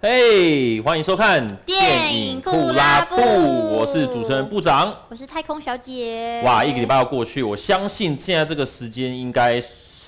嘿，欢迎收看电影布拉布，我是主持人部长，我是太空小姐。哇，一个礼拜要过去，我相信现在这个时间应该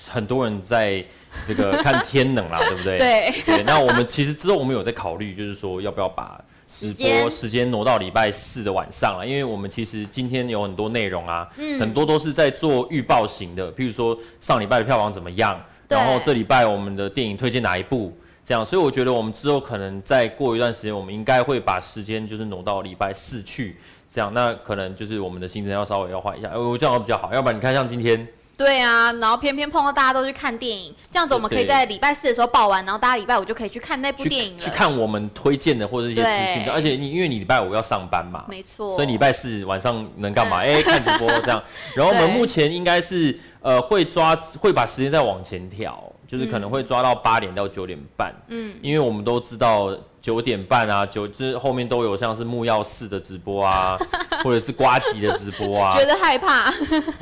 很多人在这个看天冷啦，对不对？对。对，那我们其实之后我们有在考虑，就是说要不要把直播时间挪到礼拜四的晚上了，因为我们其实今天有很多内容啊，嗯，很多都是在做预报型的，譬如说上礼拜的票房怎么样，然后这礼拜我们的电影推荐哪一部。这样，所以我觉得我们之后可能再过一段时间，我们应该会把时间就是挪到礼拜四去。这样，那可能就是我们的行程要稍微要换一下，我这样会比较好。要不然你看，像今天，对啊，然后偏偏碰到大家都去看电影，这样子我们可以在礼拜四的时候报完，然后大家礼拜五就可以去看那部电影了，去，去看我们推荐的或者一些资讯。而且你因为你礼拜五要上班嘛，没错，所以礼拜四晚上能干嘛？哎、欸，看直播这样。然后我们目前应该是呃会抓会把时间再往前调。就是可能会抓到八点到九点半，嗯，因为我们都知道九点半啊，九之后面都有像是木曜四的直播啊，或者是瓜吉的直播啊，觉得害怕，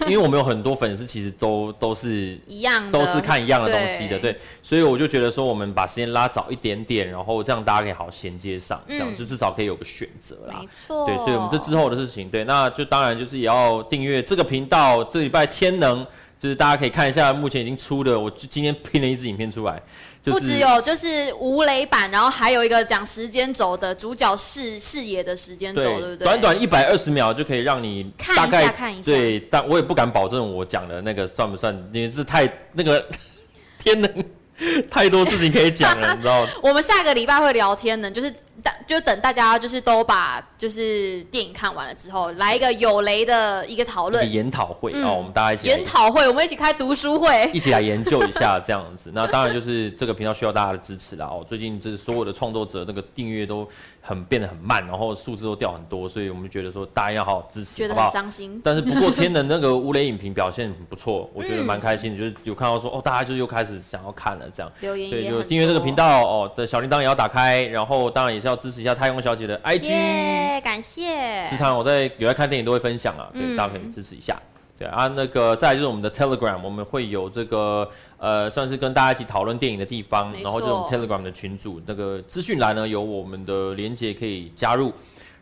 因为我们有很多粉丝其实都都是一样，都是看一样的东西的，对，对，所以我就觉得说我们把时间拉早一点点，然后这样大家可以好衔接上，这样、嗯、就至少可以有个选择啦，没。错，对，所以我们这之后的事情，对，那就当然就是也要订阅这个频道，这礼拜天能。就是大家可以看一下，目前已经出的，我今天拼了一支影片出来，就是，不只有就是吴雷版，然后还有一个讲时间轴的主角视视野的时间轴，对不对？短短一百二十秒就可以让你大概看一下看一下。对，但我也不敢保证我讲的那个算不算，因为是太那个 天能。太多事情可以讲了，你知道吗？我们下个礼拜会聊天的，就是等就等大家就是都把就是电影看完了之后，来一个有雷的一个讨论研讨会哦，我们大家一起研讨会，我们一起开读书会，一起来研究一下这样子。那当然就是这个频道需要大家的支持啦。哦，最近这所有的创作者那个订阅都很变得很慢，然后数字都掉很多，所以我们就觉得说大家要好好支持，觉得很伤心。但是不过 天的那个无雷影评表现很不错，我觉得蛮开心的，就是有看到说哦，大家就又开始想要看了这样。留言对，就订阅这个频道哦的小铃铛也要打开，然后当然也是要支持一下太空小姐的 IG。耶，感谢。时常我在有在看电影都会分享啊，对，大家可以支持一下。对啊，那个再来就是我们的 Telegram，我们会有这个呃算是跟大家一起讨论电影的地方，然后这种 Telegram 的群组，那个资讯栏呢有我们的连接可以加入，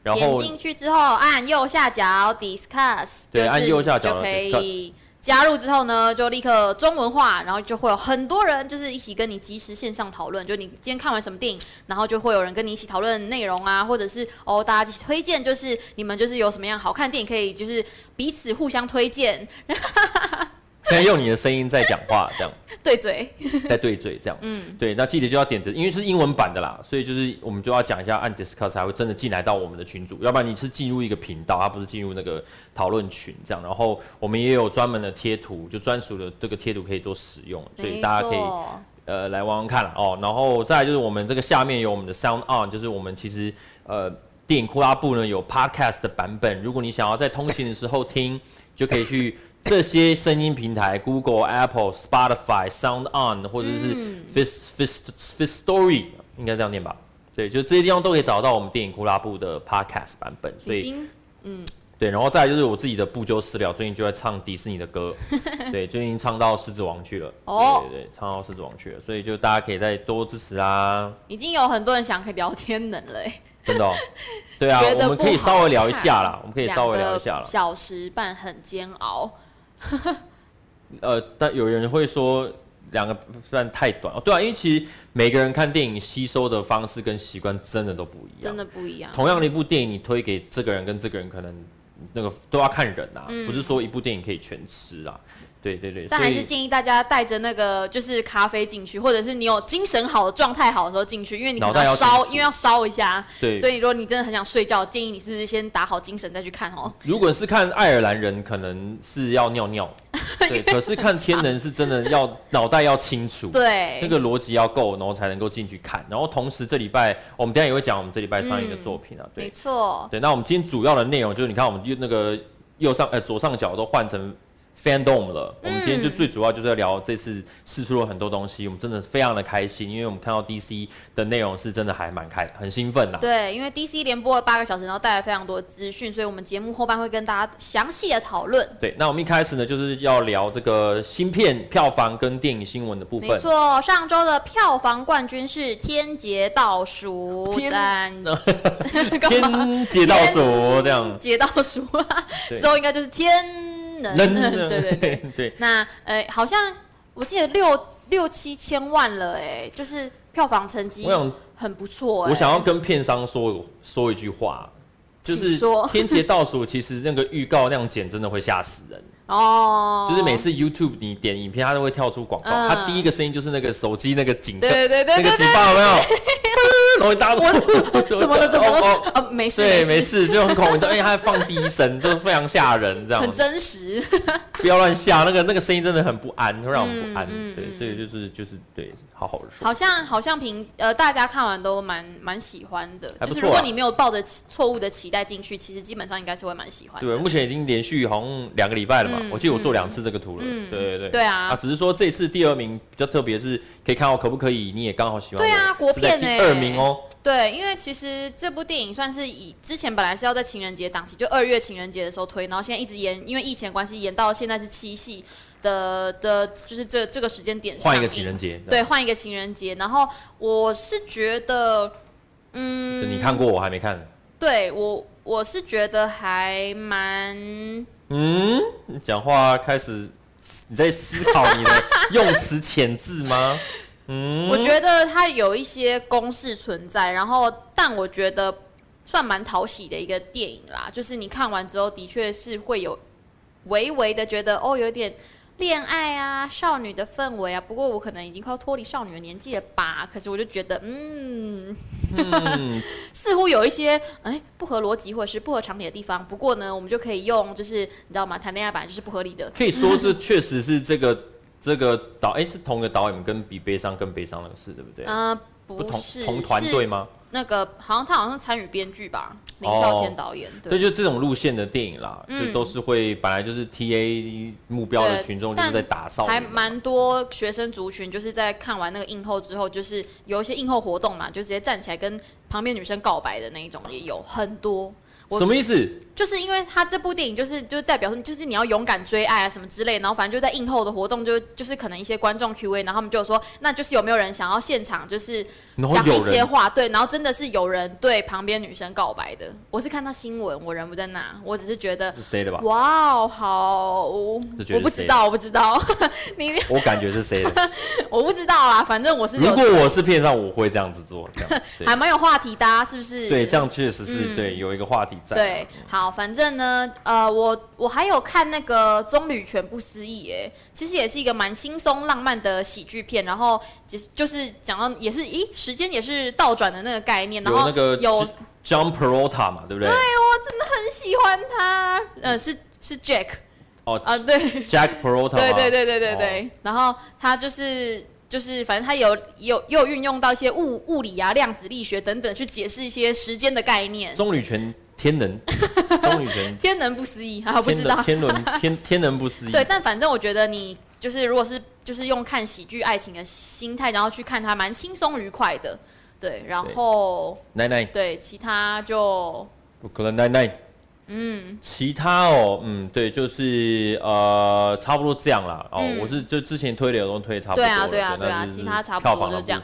然后点进去之后按右下角 Discuss，对，按右下角就可以。加入之后呢，就立刻中文化，然后就会有很多人就是一起跟你及时线上讨论。就你今天看完什么电影，然后就会有人跟你一起讨论内容啊，或者是哦，大家一起推荐，就是你们就是有什么样好看电影，可以就是彼此互相推荐。现在用你的声音在讲话，这样 对嘴，在对嘴这样，嗯，对，那记得就要点着，因为是英文版的啦，所以就是我们就要讲一下，按 Discuss 才会真的进来到我们的群组，要不然你是进入一个频道，它不是进入那个讨论群这样。然后我们也有专门的贴图，就专属的这个贴图可以做使用，所以大家可以呃来玩玩看哦。然后再来就是我们这个下面有我们的 Sound On，就是我们其实呃电影库拉布呢有 Podcast 的版本，如果你想要在通勤的时候听，就可以去。这些声音平台，Google、Apple、Spotify、Sound On，或者是 Fist Fist Fist Story，应该这样念吧？对，就这些地方都可以找到我们电影库拉布的 Podcast 版本。所以，嗯，对，然后再来就是我自己的不鸠私聊，最近就在唱迪士尼的歌，对，最近唱到狮子王去了。哦，对对对，唱到狮子王去了，所以就大家可以再多支持啊。已经有很多人想可以聊天了嘞，真的哦？对啊，我们可以稍微聊一下啦，我们可以稍微聊一下了。小时半很煎熬。呃，但有人会说两个不算太短哦。对啊，因为其实每个人看电影吸收的方式跟习惯真的都不一样，真的不一样。同样的一部电影，你推给这个人跟这个人，可能那个都要看人啊，嗯、不是说一部电影可以全吃啊。对对对，但还是建议大家带着那个就是咖啡进去，或者是你有精神好的状态好的时候进去，因为你可能要烧，因为要烧一下。对，所以如果你真的很想睡觉，建议你是先打好精神再去看哦。如果是看爱尔兰人，可能是要尿尿。对，可是看天人是真的要脑袋要清楚，对，那个逻辑要够，然后才能够进去看。然后同时这礼拜我们等下也会讲我们这礼拜上映的作品啊，对，没错。对，那我们今天主要的内容就是你看我们右那个右上呃左上角都换成。Fandom 了。我们今天就最主要就是要聊这次试出了很多东西，我们真的非常的开心，因为我们看到 DC 的内容是真的还蛮开，很兴奋呐。对，因为 DC 连播了八个小时，然后带来非常多的资讯，所以我们节目后半会跟大家详细的讨论。对，那我们一开始呢，就是要聊这个芯片票房跟电影新闻的部分。没错，上周的票房冠军是《天劫倒数》，天，天劫倒数这样，劫倒数之后应该就是天。能，对对对 对。那呃，好像我记得六六七千万了，哎，就是票房成绩很不错。我想要跟片商说说一句话，就是《天劫倒数》其实那个预告那样剪真的会吓死人 哦。就是每次 YouTube 你点影片，它都会跳出广告，它第一个声音就是那个手机那个警，对对对，那个警报有没有？然后大家都怎么了？怎么了？哦，没事，对，没事，就很恐怖，而且他还放低声，就非常吓人，这样。很真实。不要乱吓，那个那个声音真的很不安，会让我们不安。对，所以就是就是对，好好说。好像好像评呃，大家看完都蛮蛮喜欢的，就是如果你没有抱着错误的期待进去，其实基本上应该是会蛮喜欢。对，目前已经连续好像两个礼拜了嘛，我记得我做两次这个图了。对对对。对啊。啊，只是说这次第二名比较特别，是可以看我可不可以，你也刚好喜欢。对啊，国片哎。第二名哦。对，因为其实这部电影算是以之前本来是要在情人节档期，就二月情人节的时候推，然后现在一直延，因为疫情关系延到现在是七夕的的，就是这这个时间点上。换一个情人节。对，换一个情人节。然后我是觉得，嗯，你看过我还没看。对我，我是觉得还蛮……嗯，讲话开始你在思考你的用词遣字吗？嗯，我觉得它有一些公式存在，然后但我觉得算蛮讨喜的一个电影啦，就是你看完之后的确是会有微微的觉得哦，有点恋爱啊，少女的氛围啊。不过我可能已经快要脱离少女的年纪了吧，可是我就觉得嗯，嗯 似乎有一些哎不合逻辑或者是不合常理的地方。不过呢，我们就可以用就是你知道吗？谈恋爱本来就是不合理的，可以说这确实是这个。这个导哎是同一个导演跟比悲伤更悲伤那个事对不对？嗯、呃，不是同团队吗？那个好像他好像参与编剧吧，林孝谦导演。对，就这种路线的电影啦，嗯、就都是会本来就是 T A 目标的群众就是在打扫，还蛮多学生族群就是在看完那个映后之后，就是有一些映后活动嘛，就直接站起来跟旁边女生告白的那一种也有很多。什么意思？就是因为他这部电影就是就是代表说就是你要勇敢追爱啊什么之类，然后反正就在映后的活动就就是可能一些观众 Q&A，然后他们就说那就是有没有人想要现场就是讲一些话，对，然后真的是有人对旁边女生告白的。我是看到新闻，我人不在那，我只是觉得谁的吧？哇哦，好，我不知道，我不知道，你我感觉是谁的？我不知道啊，反正我是如果我是片上，我会这样子做，还蛮有话题的啊，是不是？对，这样确实是对，有一个话题在。对，好，反正呢。呃，我我还有看那个《棕榈泉不思议》哎，其实也是一个蛮轻松浪漫的喜剧片，然后就是就是讲到也是，咦，时间也是倒转的那个概念，然后有那个有 John Peralta 嘛，对不对？对，我真的很喜欢他，呃，是是 Jack，哦啊，对，Jack Peralta，对对对对对对，然后他就是就是反正他有有又运用到一些物物理啊、量子力学等等去解释一些时间的概念，棕榈泉。天能，终于人天能不思议，还不知道天伦 天天能不思议。对，但反正我觉得你就是，如果是就是用看喜剧爱情的心态，然后去看它，蛮轻松愉快的。对，然后奶奶，对，其他就不可能奶奶，嗯，其他哦，嗯，对，就是呃，差不多这样啦。哦，我是就之前推的都推差不多。对啊，对啊，对啊，其他差不多就这样。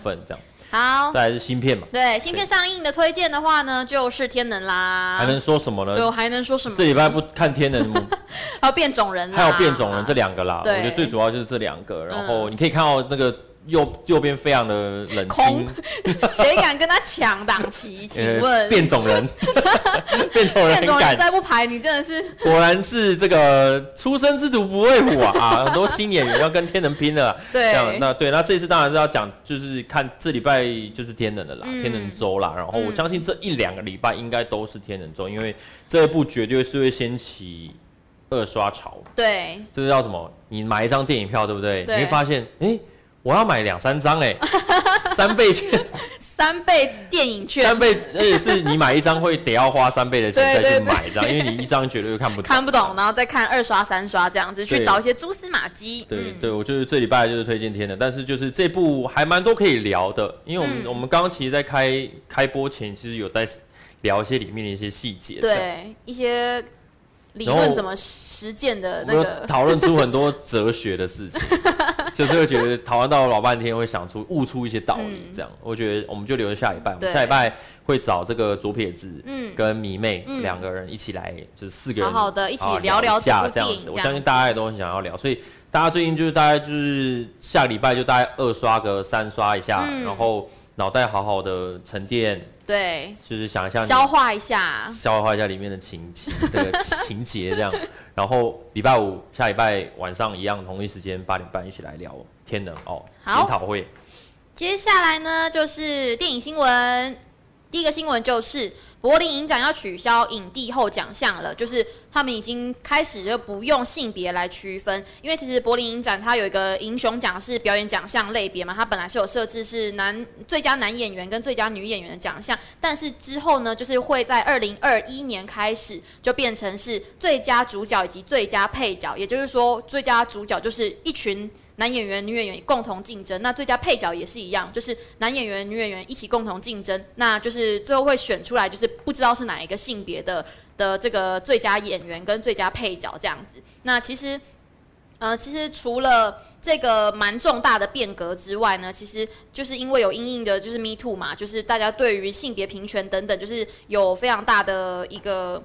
好，再来是芯片嘛？对，芯片上映的推荐的话呢，就是《天能》啦。还能说什么呢？对，还能说什么？这礼拜不看《天能》，还有变种人，还有变种人这两个啦。我觉得最主要就是这两个，然后你可以看到那个。右右边非常的冷清，谁敢跟他抢档期？请问变种人，变种人，变种人再不排，你真的是果然是这个初生之犊不畏虎啊！很多新演员要跟天能拼了。对，那对，那这次当然是要讲，就是看这礼拜就是天能的啦，天能周啦。然后我相信这一两个礼拜应该都是天能周，因为这一部绝对是会掀起二刷潮。对，这是叫什么？你买一张电影票，对不对？你会发现，哎。我要买两三张哎，三倍券，三倍电影券，三倍，而且是你买一张会得要花三倍的钱再去买，一张，因为你一张绝对看不懂，看不懂，然后再看二刷、三刷这样子，去找一些蛛丝马迹。对、嗯、对，我就是这礼拜就是推荐天的，但是就是这部还蛮多可以聊的，因为我们、嗯、我们刚刚其实，在开开播前，其实有在聊一些里面的一些细节，对一些。理论怎么实践的那个，讨论出很多哲学的事情，就是会觉得讨论到老半天，会想出悟出一些道理。这样，嗯、我觉得我们就留着下礼拜，我们下礼拜会找这个左撇子跟迷妹两个人一起来，就是四个人好好的一起聊聊一下这样子。我相信大家也都很想要聊，所以大家最近就是大概就是下礼拜就大概二刷个三刷一下，嗯、然后脑袋好好的沉淀。对，就是想象消化一下，消化一下里面的情情这个 情节这样，然后礼拜五下礼拜晚上一样同一时间八点半一起来聊天能哦，研讨会。接下来呢就是电影新闻，第一个新闻就是。柏林影展要取消影帝后奖项了，就是他们已经开始就不用性别来区分，因为其实柏林影展它有一个英雄奖是表演奖项类别嘛，它本来是有设置是男最佳男演员跟最佳女演员的奖项，但是之后呢，就是会在二零二一年开始就变成是最佳主角以及最佳配角，也就是说最佳主角就是一群。男演员、女演员共同竞争，那最佳配角也是一样，就是男演员、女演员一起共同竞争，那就是最后会选出来，就是不知道是哪一个性别的的这个最佳演员跟最佳配角这样子。那其实，呃，其实除了这个蛮重大的变革之外呢，其实就是因为有阴影的，就是 Me Too 嘛，就是大家对于性别平权等等，就是有非常大的一个。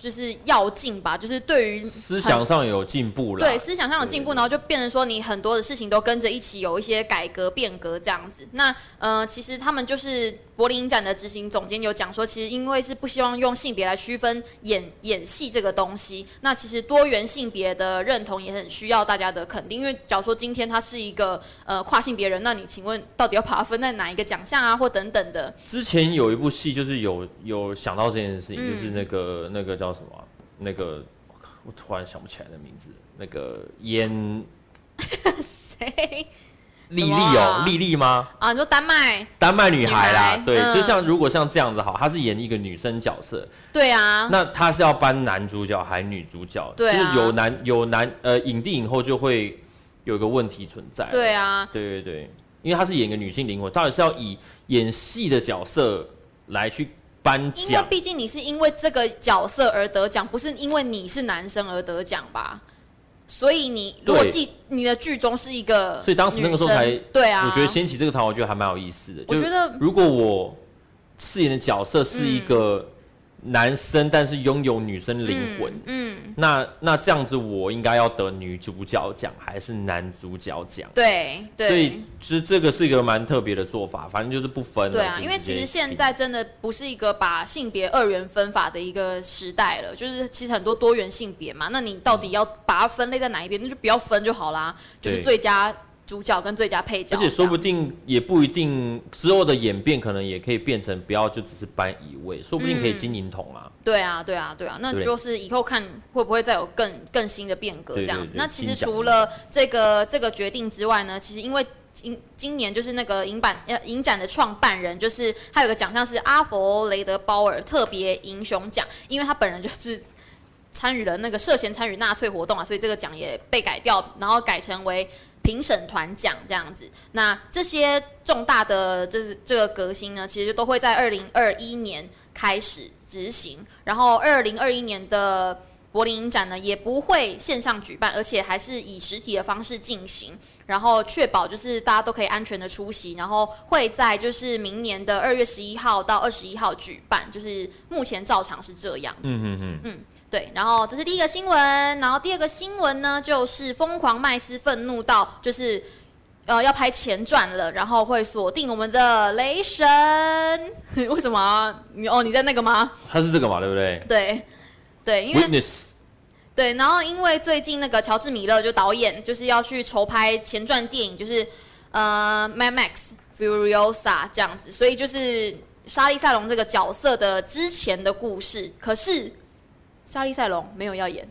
就是要进吧，就是对于思想上有进步了。对，思想上有进步，然后就变成说你很多的事情都跟着一起有一些改革变革这样子。那呃，其实他们就是柏林影展的执行总监有讲说，其实因为是不希望用性别来区分演演戏这个东西。那其实多元性别的认同也很需要大家的肯定，因为假如说今天他是一个呃跨性别人，那你请问到底要把它分在哪一个奖项啊，或等等的？之前有一部戏就是有有想到这件事情，嗯、就是那个那个叫。叫什么？那个我突然想不起来的名字。那个演 谁？丽丽哦，莉莉吗？啊，你说丹麦丹麦女孩啦。孩对，嗯、就像如果像这样子好，她是演一个女生角色。对啊。那她是要搬男主角还是女主角？对、啊、就是有男有男呃影帝影后就会有一个问题存在。对啊。对对对，因为她是演一个女性灵魂，到底是要以演戏的角色来去。因为毕竟你是因为这个角色而得奖，不是因为你是男生而得奖吧？所以你如果记你的剧中是一个，所以当时那个时候才对啊。我觉得掀起这个团，我觉得还蛮有意思的。我觉得如果我饰演的角色是一个。嗯男生，但是拥有女生灵魂，嗯，嗯，那那这样子，我应该要得女主角奖还是男主角奖？对，对，所以其实这个是一个蛮特别的做法，反正就是不分。对啊，因为其实现在真的不是一个把性别二元分法的一个时代了，就是其实很多多元性别嘛，那你到底要把它分类在哪一边？那就不要分就好啦，就是最佳。主角跟最佳配角，而且说不定也不一定之后的演变，可能也可以变成不要就只是搬一位，说不定可以金银桶啊、嗯。对啊，对啊，对啊，那就是以后看会不会再有更更新的变革这样子。那其实除了这个这个决定之外呢，其实因为今今年就是那个影版呃影展的创办人，就是他有个奖项是阿佛雷德鲍尔特别英雄奖，因为他本人就是参与了那个涉嫌参与纳粹活动啊，所以这个奖也被改掉，然后改成为。评审团奖这样子，那这些重大的就是这个革新呢，其实都会在二零二一年开始执行，然后二零二一年的柏林影展呢也不会线上举办，而且还是以实体的方式进行，然后确保就是大家都可以安全的出席，然后会在就是明年的二月十一号到二十一号举办，就是目前照常是这样。嗯嗯嗯嗯。对，然后这是第一个新闻，然后第二个新闻呢，就是《疯狂麦斯》愤怒到就是，呃，要拍前传了，然后会锁定我们的雷神。为什么啊？你哦，你在那个吗？他是这个嘛，对不对？对，对，因为 Witness 对，然后因为最近那个乔治米勒就导演就是要去筹拍前传电影，就是呃《Mad Max Furiosa》这样子，所以就是莎莉赛隆这个角色的之前的故事，可是。莎莉赛隆没有要演，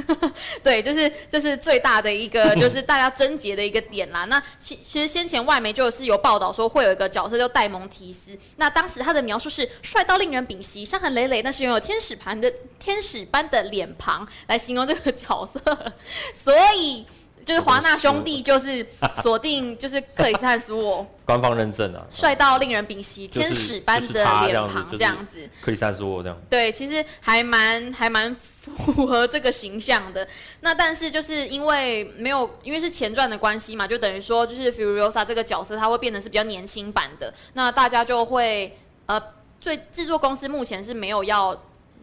对，就是这是最大的一个，就是大家症结的一个点啦。那其其实先前外媒就是有报道说会有一个角色叫戴蒙提斯，那当时他的描述是帅到令人屏息，伤痕累累，但是拥有天使盘的天使般的脸庞来形容这个角色，所以。就是华纳兄弟 就是锁定就是克里斯汉斯沃，官方认证啊，帅到令人屏息，天使般的脸庞这样子，克里斯汉斯沃这样。对，其实还蛮还蛮 符合这个形象的。那但是就是因为没有，因为是前传的关系嘛，就等于说就是 Furiosa 这个角色，他会变得是比较年轻版的。那大家就会呃，最制作公司目前是没有要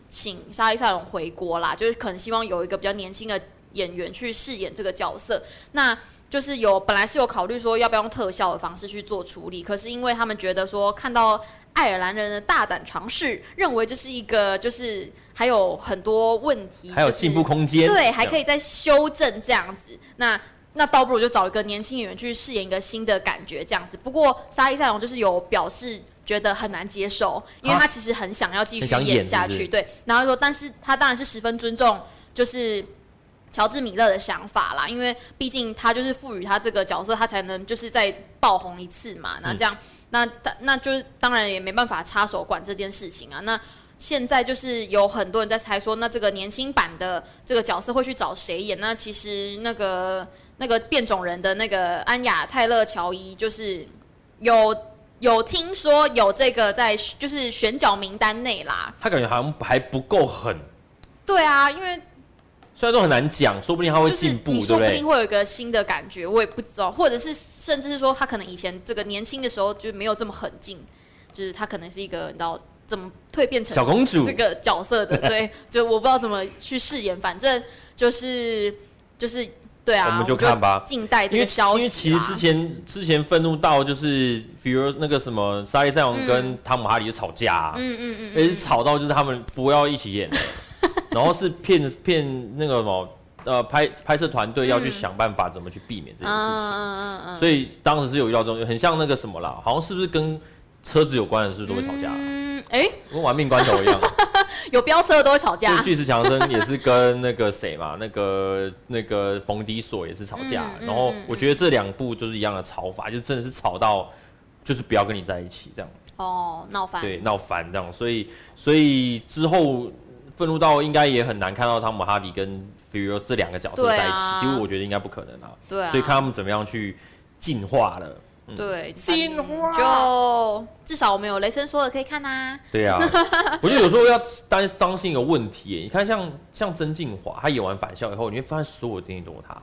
请莎莉赛隆回国啦，就是可能希望有一个比较年轻的。演员去饰演这个角色，那就是有本来是有考虑说要不要用特效的方式去做处理，可是因为他们觉得说看到爱尔兰人的大胆尝试，认为这是一个就是还有很多问题，还有进步空间，对，还可以再修正这样子。那那倒不如就找一个年轻演员去饰演一个新的感觉这样子。不过沙利赛龙就是有表示觉得很难接受，因为他其实很想要继续演下去，对。然后说，但是他当然是十分尊重，就是。乔治·米勒的想法啦，因为毕竟他就是赋予他这个角色，他才能就是再爆红一次嘛。那这样，嗯、那那就是当然也没办法插手管这件事情啊。那现在就是有很多人在猜说，那这个年轻版的这个角色会去找谁演？那其实那个那个变种人的那个安雅·泰勒·乔伊，就是有有听说有这个在就是选角名单内啦。他感觉好像还不够狠。对啊，因为。虽然都很难讲，说不定他会进步，说不定会有一个新的感觉，我也不知道，或者是甚至是说他可能以前这个年轻的时候就没有这么狠劲，就是他可能是一个你知道怎么蜕变成小公主。这个角色的，对，就我不知道怎么去饰演，反正就是就是对啊，我们就看吧，静待这个消息。因为其实之前之前愤怒到就是，比如那个什么莎莉赛隆跟汤姆哈里就吵架，嗯嗯嗯，而且吵到就是他们不要一起演。然后是骗骗那个什么呃拍拍摄团队要去想办法怎么去避免这件事情，嗯嗯嗯，所以当时是有遇到这种很像那个什么啦，好像是不是跟车子有关的是不是都会吵架？嗯，哎，跟玩命关头一样，有飙车的都会吵架。巨石强森也是跟那个谁嘛，那个那个冯迪索也是吵架。然后我觉得这两部就是一样的吵法，就真的是吵到就是不要跟你在一起这样。哦，闹翻。对，闹翻这样，所以所以之后。愤怒到应该也很难看到汤姆哈迪跟 Fury 这两个角色在一起，啊、其实我觉得应该不可能啊。对啊。所以看他们怎么样去进化了。嗯、对，进化。就至少我们有雷神说的可以看呐、啊。对啊。我觉得有时候要担当心一个问题，你看像像曾静华，他演完返校以后，你会发现所有的电影都有他。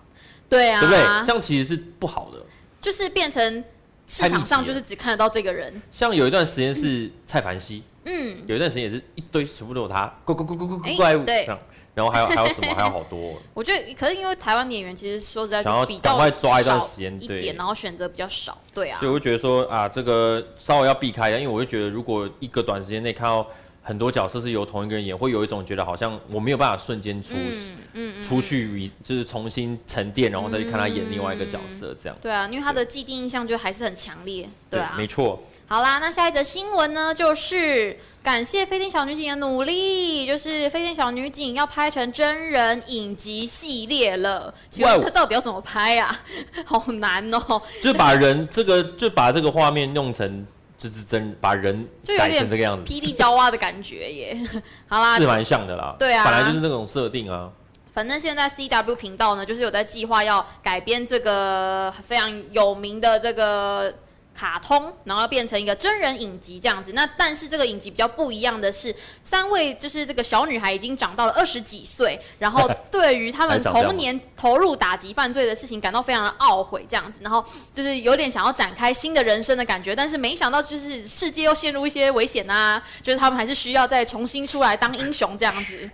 对啊。对不对？这样其实是不好的。就是变成市场上就是只看得到这个人。像有一段时间是蔡凡熙。嗯，有一段时间也是一堆全部都有他，怪怪怪怪怪怪物然后还有还有什么 还有好多。我觉得可是因为台湾演员其实说实在，想要赶快抓一段时间，对，然后选择比较少，对啊。所以我就觉得说啊，这个稍微要避开一下，因为我就觉得如果一个短时间内看到很多角色是由同一个人演，会有一种觉得好像我没有办法瞬间出，嗯出去就是重新沉淀，然后再去看他演另外一个角色这样。对啊，因为他的既定印象就还是很强烈，对啊，没错。好啦，那下一则新闻呢，就是感谢飞天小女警的努力，就是飞天小女警要拍成真人影集系列了。请问他到底要怎么拍啊？好难哦。就把人这个，就把这个画面弄成就是真，把人改成这个样子，霹雳娇娃的感觉耶。好啦，是蛮像的啦。对啊，本来就是那种设定啊。反正现在 CW 频道呢，就是有在计划要改编这个非常有名的这个。卡通，然后变成一个真人影集这样子。那但是这个影集比较不一样的是，三位就是这个小女孩已经长到了二十几岁，然后对于他们童年投入打击犯罪的事情感到非常的懊悔这样子，然后就是有点想要展开新的人生的感觉。但是没想到就是世界又陷入一些危险啊，就是他们还是需要再重新出来当英雄这样子。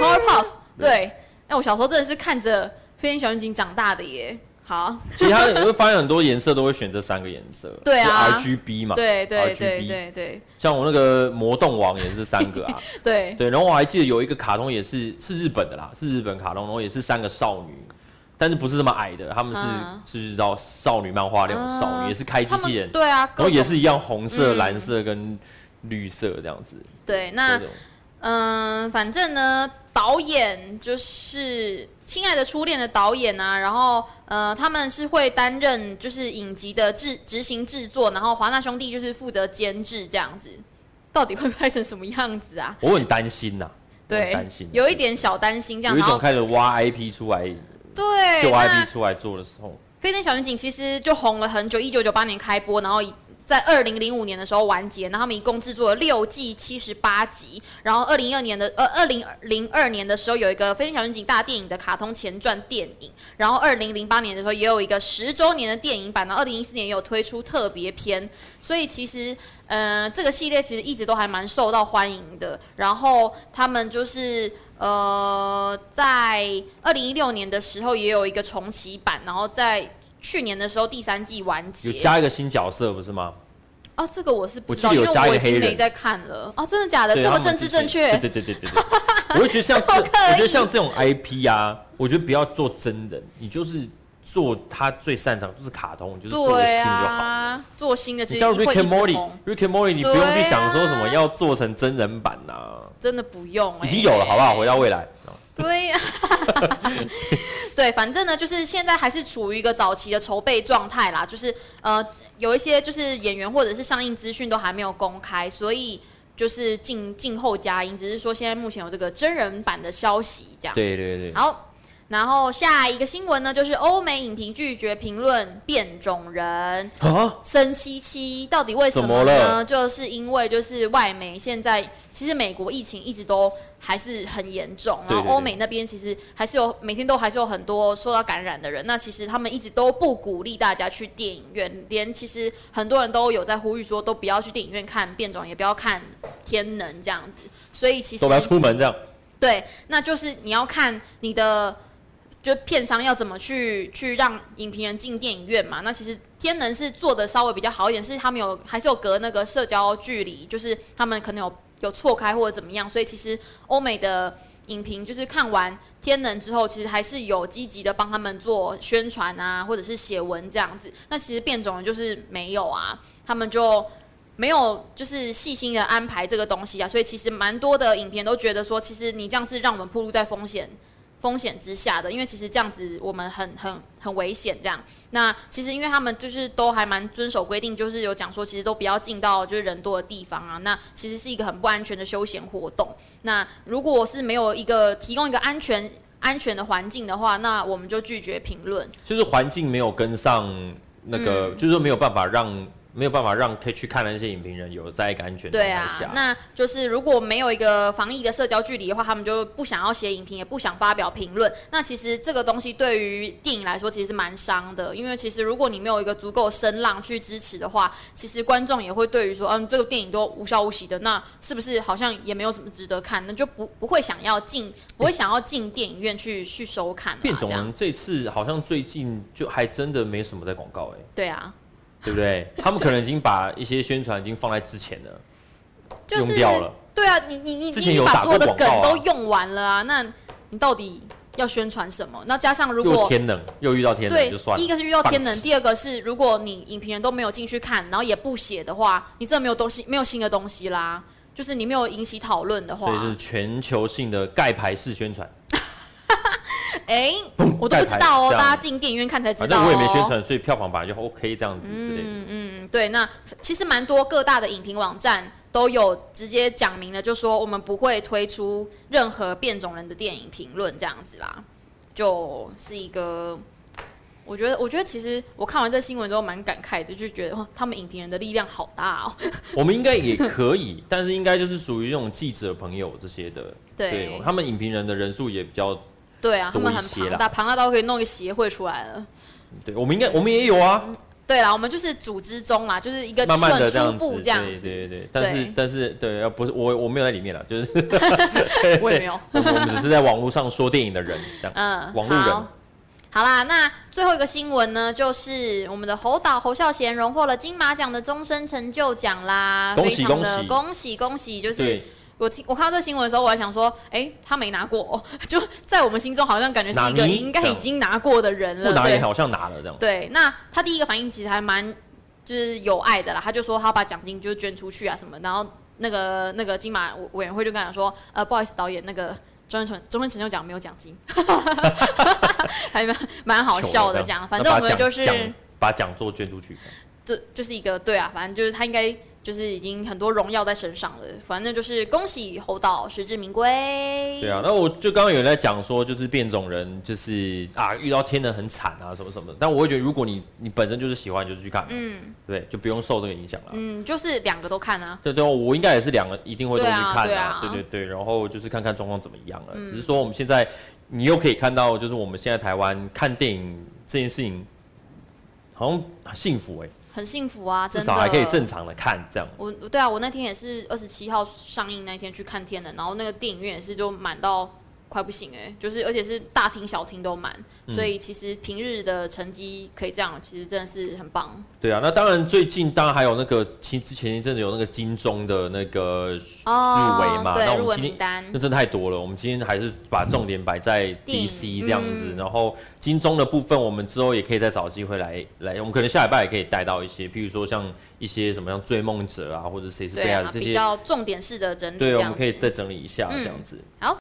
Powerpuff，对，哎，我小时候真的是看着飞天小女警长大的耶。好，其他你会发现很多颜色都会选这三个颜色，对啊，RGB 嘛，对对对对对，像我那个魔动王也是三个啊，对。对，然后我还记得有一个卡通也是是日本的啦，是日本卡通，然后也是三个少女，但是不是这么矮的，他们是、啊、是道少女漫画那种少女，啊、也是开机器人，对啊，然后也是一样红色、嗯、蓝色跟绿色这样子，对，那嗯、呃，反正呢。导演就是《亲爱的初恋》的导演啊，然后呃，他们是会担任就是影集的制执行制作，然后华纳兄弟就是负责监制这样子。到底会拍成什么样子啊？我很担心呐、啊，对，担心，有一点小担心这样。有一种开始挖 IP 出来，对，就 IP 出来做的时候，《飞天小女警》其实就红了很久，一九九八年开播，然后在二零零五年的时候完结，然后他们一共制作了六季七十八集。然后二零二年的呃二零零二年的时候有一个《飞天小女警》大电影的卡通前传电影。然后二零零八年的时候也有一个十周年的电影版。然后二零一四年也有推出特别篇。所以其实呃这个系列其实一直都还蛮受到欢迎的。然后他们就是呃在二零一六年的时候也有一个重启版。然后在去年的时候，第三季完结，有加一个新角色，不是吗？哦，这个我是不知道，因为我已经没在看了。哦，真的假的？这么政治正确？对对对对对对。我会觉得像这，我觉得像这种 IP 啊，我觉得不要做真人，你就是做他最擅长，就是卡通，就是做新就好。做新的，像 Rick and Morty，Rick and Morty，你不用去想说什么要做成真人版呐，真的不用，已经有了，好不好？回到未来。对呀，对，反正呢，就是现在还是处于一个早期的筹备状态啦，就是呃，有一些就是演员或者是上映资讯都还没有公开，所以就是静静候佳音，只是说现在目前有这个真人版的消息，这样。对对对。好，然后下一个新闻呢，就是欧美影评拒绝评论变种人啊，生七七到底为什么呢？就是因为就是外媒现在其实美国疫情一直都。还是很严重，然后欧美那边其实还是有每天都还是有很多受到感染的人。那其实他们一直都不鼓励大家去电影院，连其实很多人都有在呼吁说，都不要去电影院看变种，也不要看天能这样子。所以其实都不要出门这样。对，那就是你要看你的就片商要怎么去去让影评人进电影院嘛。那其实天能是做的稍微比较好一点，是他们有还是有隔那个社交距离，就是他们可能有。有错开或者怎么样，所以其实欧美的影评就是看完《天能》之后，其实还是有积极的帮他们做宣传啊，或者是写文这样子。那其实变种人就是没有啊，他们就没有就是细心的安排这个东西啊，所以其实蛮多的影片都觉得说，其实你这样是让我们暴露在风险。风险之下的，因为其实这样子我们很很很危险。这样，那其实因为他们就是都还蛮遵守规定，就是有讲说，其实都不要进到就是人多的地方啊。那其实是一个很不安全的休闲活动。那如果是没有一个提供一个安全安全的环境的话，那我们就拒绝评论。就是环境没有跟上那个，嗯、就是说没有办法让。没有办法让可以去看的那些影评人有在一个安全状态下。对啊，那就是如果没有一个防疫的社交距离的话，他们就不想要写影评，也不想发表评论。那其实这个东西对于电影来说，其实是蛮伤的。因为其实如果你没有一个足够声浪去支持的话，其实观众也会对于说，嗯，这个电影都无消无息的，那是不是好像也没有什么值得看？那就不不会想要进，不会想要进电影 院去去收看。变种人这次好像最近就还真的没什么在广告哎。对啊。对不对？他们可能已经把一些宣传已经放在之前了，就是、用掉了。对啊，你你你你把所有的梗都用完了啊，那你到底要宣传什么？那加上如果天冷又遇到天冷，对，就算了。第一个是遇到天能，第二个是如果你影评人都没有进去看，然后也不写的话，你真的没有东西，没有新的东西啦。就是你没有引起讨论的话，所以是全球性的盖牌式宣传。哎，我都不知道哦，大家进电影院看才知道。反正我也没宣传，所以票房本来就 OK 这样子之类的。嗯嗯，对，那其实蛮多各大的影评网站都有直接讲明了，就说我们不会推出任何变种人的电影评论这样子啦，就是一个，我觉得，我觉得其实我看完这新闻之后蛮感慨的，就觉得哇他们影评人的力量好大哦。我们应该也可以，但是应该就是属于这种记者朋友这些的，对，对他们影评人的人数也比较。对啊，他们很庞大，庞大到可以弄一个协会出来了。对，我们应该，我们也有啊。对啦，我们就是组织中嘛，就是一个慢慢的这初步这样子。对对对，但是但是对，要不是我我没有在里面了，就是 我也没有，我们只是在网络上说电影的人这样。嗯，网络人。好啦，那最后一个新闻呢，就是我们的侯导侯孝贤荣获了金马奖的终身成就奖啦，恭喜恭喜恭喜恭喜，就是。我听我看到这新闻的时候，我还想说，哎、欸，他没拿过，哦，就在我们心中好像感觉是一个应该已经拿过的人了。不拿也好像拿了这样。对，那他第一个反应其实还蛮就是有爱的啦，他就说他把奖金就捐出去啊什么，然后那个那个金马委员会就跟他说，呃，不好意思导演，那个终身终身成就奖没有奖金，还蛮蛮好笑的。这样，反正我们就是把奖座捐出去。这就是一个对啊，反正就是他应该。就是已经很多荣耀在身上了，反正就是恭喜侯导实至名归。对啊，那我就刚刚有人在讲说，就是变种人就是啊遇到天人很惨啊什么什么的，但我会觉得如果你你本身就是喜欢，就是去看，嗯，对，就不用受这个影响了。嗯，就是两个都看啊。对对，我应该也是两个一定会都去看的，啊，对对对，然后就是看看状况怎么样了。嗯，只是说我们现在你又可以看到，就是我们现在台湾看电影这件事情，好像很幸福哎，欸。很幸福啊，真的，至少还可以正常的看这样。我对啊，我那天也是二十七号上映那天去看天的，然后那个电影院也是就满到快不行哎、欸，就是而且是大厅小厅都满。所以其实平日的成绩可以这样，其实真的是很棒。对啊，那当然最近当然还有那个，其之前一阵子有那个金钟的那个入围嘛，对，那我们今天那真的太多了。我们今天还是把重点摆在 DC 这样子，然后金钟的部分，我们之后也可以再找机会来来，我们可能下礼拜也可以带到一些，譬如说像一些什么像追梦者啊，或者谁是被爱的这些比较重点式的整理，对，我们可以再整理一下这样子。好。